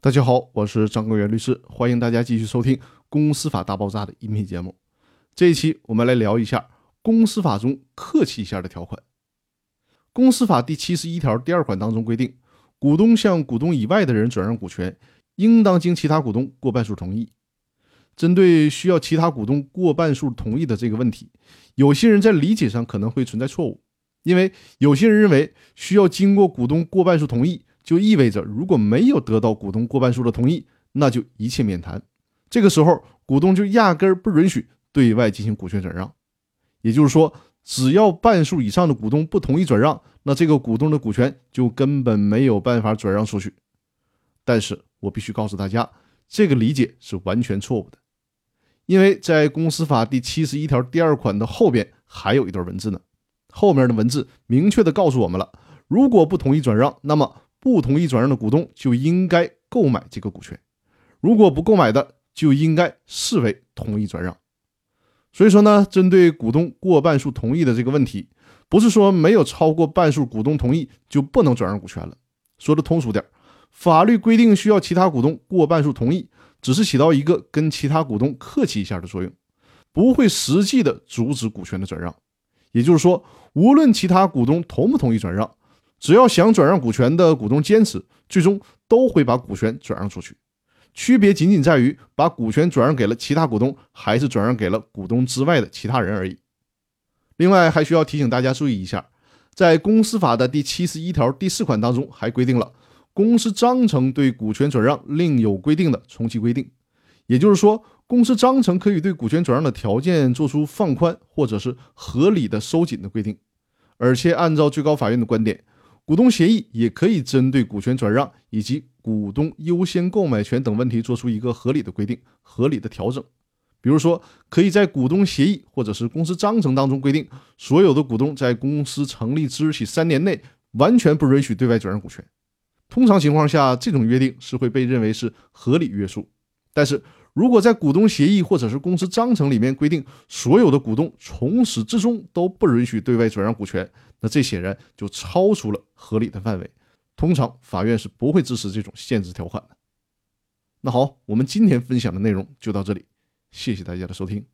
大家好，我是张根源律师，欢迎大家继续收听《公司法大爆炸》的音频节目。这一期我们来聊一下公司法中客气一下的条款。公司法第七十一条第二款当中规定，股东向股东以外的人转让股权，应当经其他股东过半数同意。针对需要其他股东过半数同意的这个问题，有些人在理解上可能会存在错误，因为有些人认为需要经过股东过半数同意。就意味着，如果没有得到股东过半数的同意，那就一切免谈。这个时候，股东就压根儿不允许对外进行股权转让。也就是说，只要半数以上的股东不同意转让，那这个股东的股权就根本没有办法转让出去。但是我必须告诉大家，这个理解是完全错误的，因为在公司法第七十一条第二款的后边还有一段文字呢。后面的文字明确的告诉我们了，如果不同意转让，那么不同意转让的股东就应该购买这个股权，如果不购买的，就应该视为同意转让。所以说呢，针对股东过半数同意的这个问题，不是说没有超过半数股东同意就不能转让股权了。说的通俗点，法律规定需要其他股东过半数同意，只是起到一个跟其他股东客气一下的作用，不会实际的阻止股权的转让。也就是说，无论其他股东同不同意转让。只要想转让股权的股东坚持，最终都会把股权转让出去。区别仅仅在于把股权转让给了其他股东，还是转让给了股东之外的其他人而已。另外，还需要提醒大家注意一下，在公司法的第七十一条第四款当中，还规定了公司章程对股权转让另有规定的从其规定。也就是说，公司章程可以对股权转让的条件做出放宽或者是合理的收紧的规定。而且，按照最高法院的观点。股东协议也可以针对股权转让以及股东优先购买权等问题做出一个合理的规定、合理的调整。比如说，可以在股东协议或者是公司章程当中规定，所有的股东在公司成立之日起三年内完全不允许对外转让股权。通常情况下，这种约定是会被认为是合理约束。但是，如果在股东协议或者是公司章程里面规定，所有的股东从始至终都不允许对外转让股权，那这显然就超出了合理的范围。通常法院是不会支持这种限制条款的。那好，我们今天分享的内容就到这里，谢谢大家的收听。